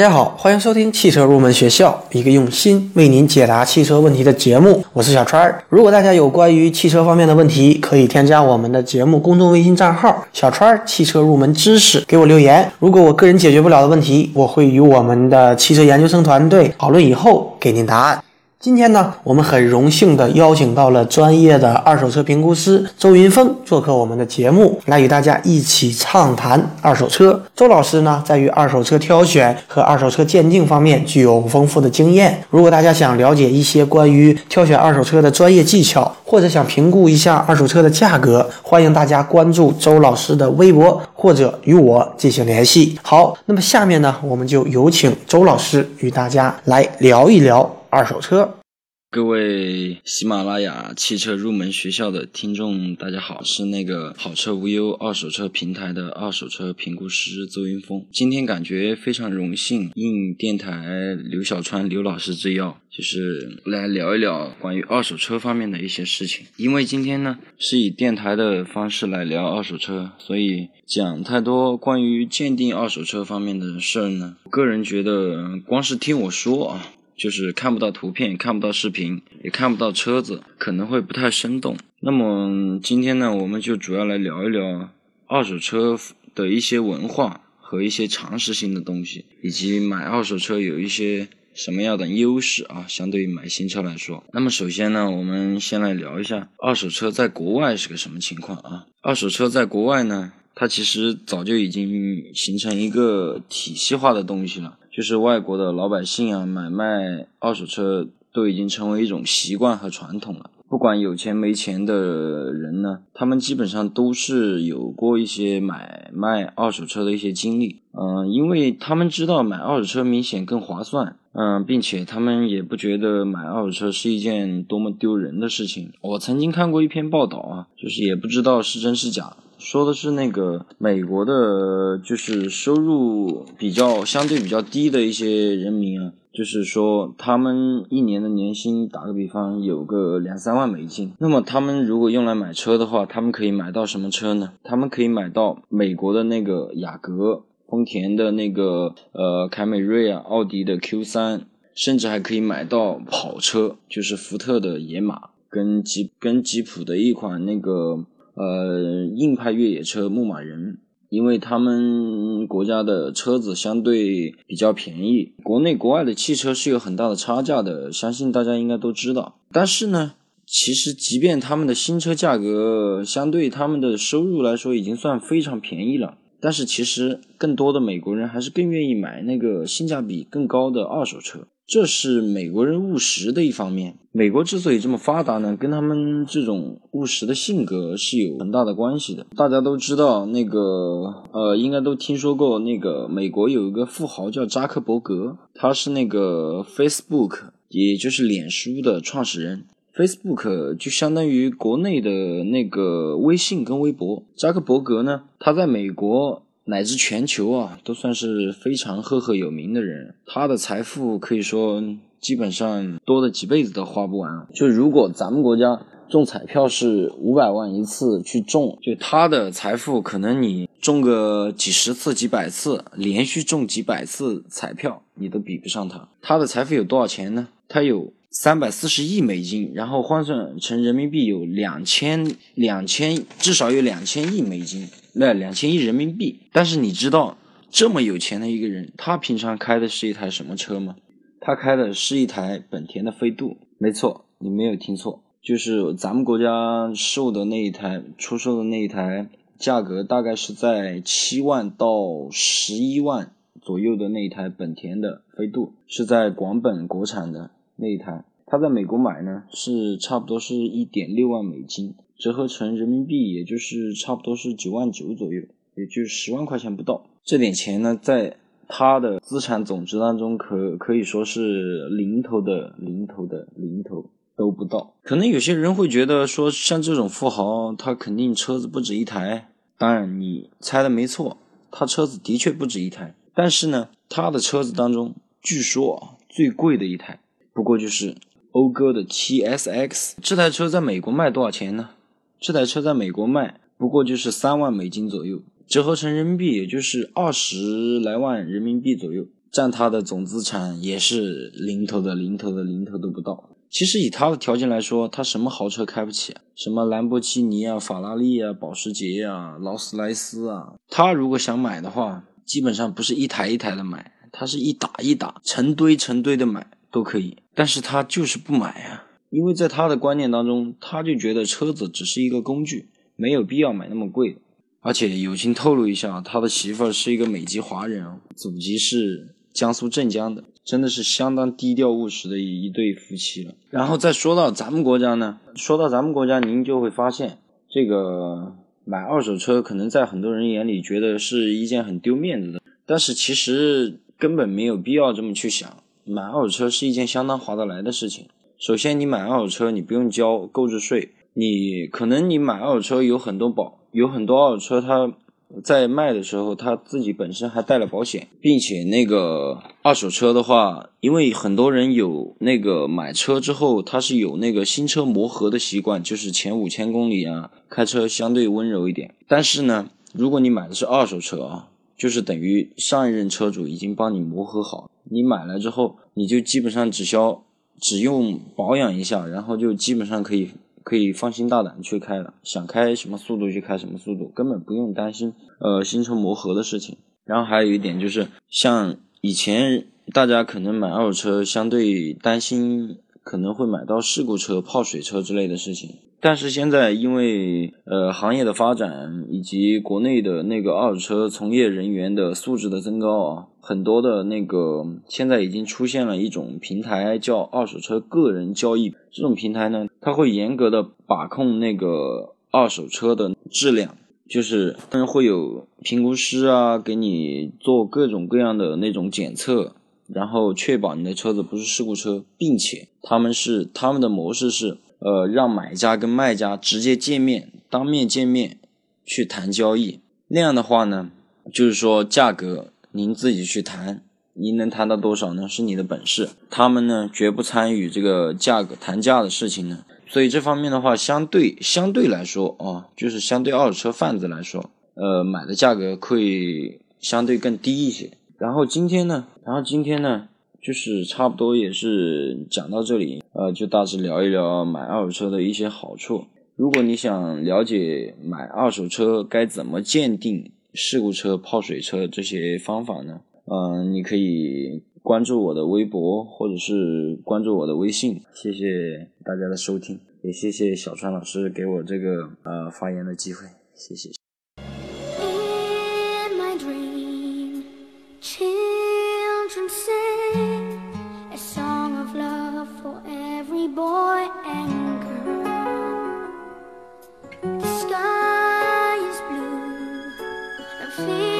大家好，欢迎收听汽车入门学校，一个用心为您解答汽车问题的节目。我是小川儿。如果大家有关于汽车方面的问题，可以添加我们的节目公众微信账号“小川儿汽车入门知识”，给我留言。如果我个人解决不了的问题，我会与我们的汽车研究生团队讨论以后给您答案。今天呢，我们很荣幸的邀请到了专业的二手车评估师周云峰做客我们的节目，来与大家一起畅谈二手车。周老师呢，在于二手车挑选和二手车鉴定方面具有丰富的经验。如果大家想了解一些关于挑选二手车的专业技巧，或者想评估一下二手车的价格，欢迎大家关注周老师的微博或者与我进行联系。好，那么下面呢，我们就有请周老师与大家来聊一聊。二手车，各位喜马拉雅汽车入门学校的听众，大家好，是那个好车无忧二手车平台的二手车评估师邹云峰。今天感觉非常荣幸，应电台刘小川刘老师之邀，就是来聊一聊关于二手车方面的一些事情。因为今天呢是以电台的方式来聊二手车，所以讲太多关于鉴定二手车方面的事儿呢，个人觉得光是听我说啊。就是看不到图片，看不到视频，也看不到车子，可能会不太生动。那么今天呢，我们就主要来聊一聊二手车的一些文化和一些常识性的东西，以及买二手车有一些什么样的优势啊，相对于买新车来说。那么首先呢，我们先来聊一下二手车在国外是个什么情况啊？二手车在国外呢，它其实早就已经形成一个体系化的东西了。就是外国的老百姓啊，买卖二手车都已经成为一种习惯和传统了。不管有钱没钱的人呢，他们基本上都是有过一些买卖二手车的一些经历。嗯，因为他们知道买二手车明显更划算。嗯，并且他们也不觉得买二手车是一件多么丢人的事情。我曾经看过一篇报道啊，就是也不知道是真是假。说的是那个美国的，就是收入比较相对比较低的一些人民啊，就是说他们一年的年薪，打个比方有个两三万美金，那么他们如果用来买车的话，他们可以买到什么车呢？他们可以买到美国的那个雅阁、丰田的那个呃凯美瑞啊、奥迪的 Q 三，甚至还可以买到跑车，就是福特的野马跟吉跟吉普的一款那个。呃，硬派越野车牧马人，因为他们国家的车子相对比较便宜，国内国外的汽车是有很大的差价的，相信大家应该都知道。但是呢，其实即便他们的新车价格相对他们的收入来说已经算非常便宜了，但是其实更多的美国人还是更愿意买那个性价比更高的二手车。这是美国人务实的一方面。美国之所以这么发达呢，跟他们这种务实的性格是有很大的关系的。大家都知道，那个呃，应该都听说过，那个美国有一个富豪叫扎克伯格，他是那个 Facebook，也就是脸书的创始人。Facebook 就相当于国内的那个微信跟微博。扎克伯格呢，他在美国。乃至全球啊，都算是非常赫赫有名的人。他的财富可以说基本上多的几辈子都花不完。就如果咱们国家中彩票是五百万一次去中，就他的财富可能你中个几十次、几百次，连续中几百次彩票，你都比不上他。他的财富有多少钱呢？他有三百四十亿美金，然后换算成人民币有两千两千，至少有两千亿美金。那两千亿人民币，但是你知道这么有钱的一个人，他平常开的是一台什么车吗？他开的是一台本田的飞度。没错，你没有听错，就是咱们国家售的那一台，出售的那一台，价格大概是在七万到十一万左右的那一台本田的飞度，是在广本国产的那一台。他在美国买呢，是差不多是一点六万美金。折合成人民币，也就是差不多是九万九左右，也就十万块钱不到。这点钱呢，在他的资产总值当中，可可以说是零头的零头的零头都不到。可能有些人会觉得说，像这种富豪，他肯定车子不止一台。当然，你猜的没错，他车子的确不止一台。但是呢，他的车子当中，据说啊，最贵的一台，不过就是讴歌的 T S X。这台车在美国卖多少钱呢？这台车在美国卖不过就是三万美金左右，折合成人民币也就是二十来万人民币左右。占他的总资产也是零头的零头的零头都不到。其实以他的条件来说，他什么豪车开不起？什么兰博基尼啊、法拉利啊、保时捷啊、劳斯莱斯啊，他如果想买的话，基本上不是一台一台的买，他是一打一打、成堆成堆的买都可以。但是他就是不买啊，因为在他的观念当中，他就觉得车子只是一个工具，没有必要买那么贵。而且友情透露一下，他的媳妇儿是一个美籍华人，祖籍是江苏镇江的，真的是相当低调务实的一一对夫妻了。然后再说到咱们国家呢，说到咱们国家，您就会发现，这个买二手车可能在很多人眼里觉得是一件很丢面子的，但是其实根本没有必要这么去想。买二手车是一件相当划得来的事情。首先，你买二手车，你不用交购置税，你可能你买二手车有很多保。有很多二手车，它在卖的时候，它自己本身还带了保险，并且那个二手车的话，因为很多人有那个买车之后，他是有那个新车磨合的习惯，就是前五千公里啊，开车相对温柔一点。但是呢，如果你买的是二手车啊，就是等于上一任车主已经帮你磨合好，你买来之后，你就基本上只需要只用保养一下，然后就基本上可以。可以放心大胆去开了，想开什么速度就开什么速度，根本不用担心呃新车磨合的事情。然后还有一点就是，像以前大家可能买二手车，相对担心可能会买到事故车、泡水车之类的事情。但是现在因为呃行业的发展以及国内的那个二手车从业人员的素质的增高啊。很多的那个现在已经出现了一种平台，叫二手车个人交易。这种平台呢，它会严格的把控那个二手车的质量，就是他们会有评估师啊，给你做各种各样的那种检测，然后确保你的车子不是事故车，并且他们是他们的模式是，呃，让买家跟卖家直接见面，当面见面去谈交易。那样的话呢，就是说价格。您自己去谈，您能谈到多少呢？是你的本事。他们呢，绝不参与这个价格谈价的事情呢。所以这方面的话，相对相对来说啊，就是相对二手车贩子来说，呃，买的价格会相对更低一些。然后今天呢，然后今天呢，就是差不多也是讲到这里呃就大致聊一聊买二手车的一些好处。如果你想了解买二手车该怎么鉴定事故车泡水车这些方法呢？嗯你可以关注我的微博或者是关注我的微信。谢谢大家的收听也谢谢小川老师给我这个呃发言的机会谢谢。In my dream boy and girl. The sky is blue. I feel.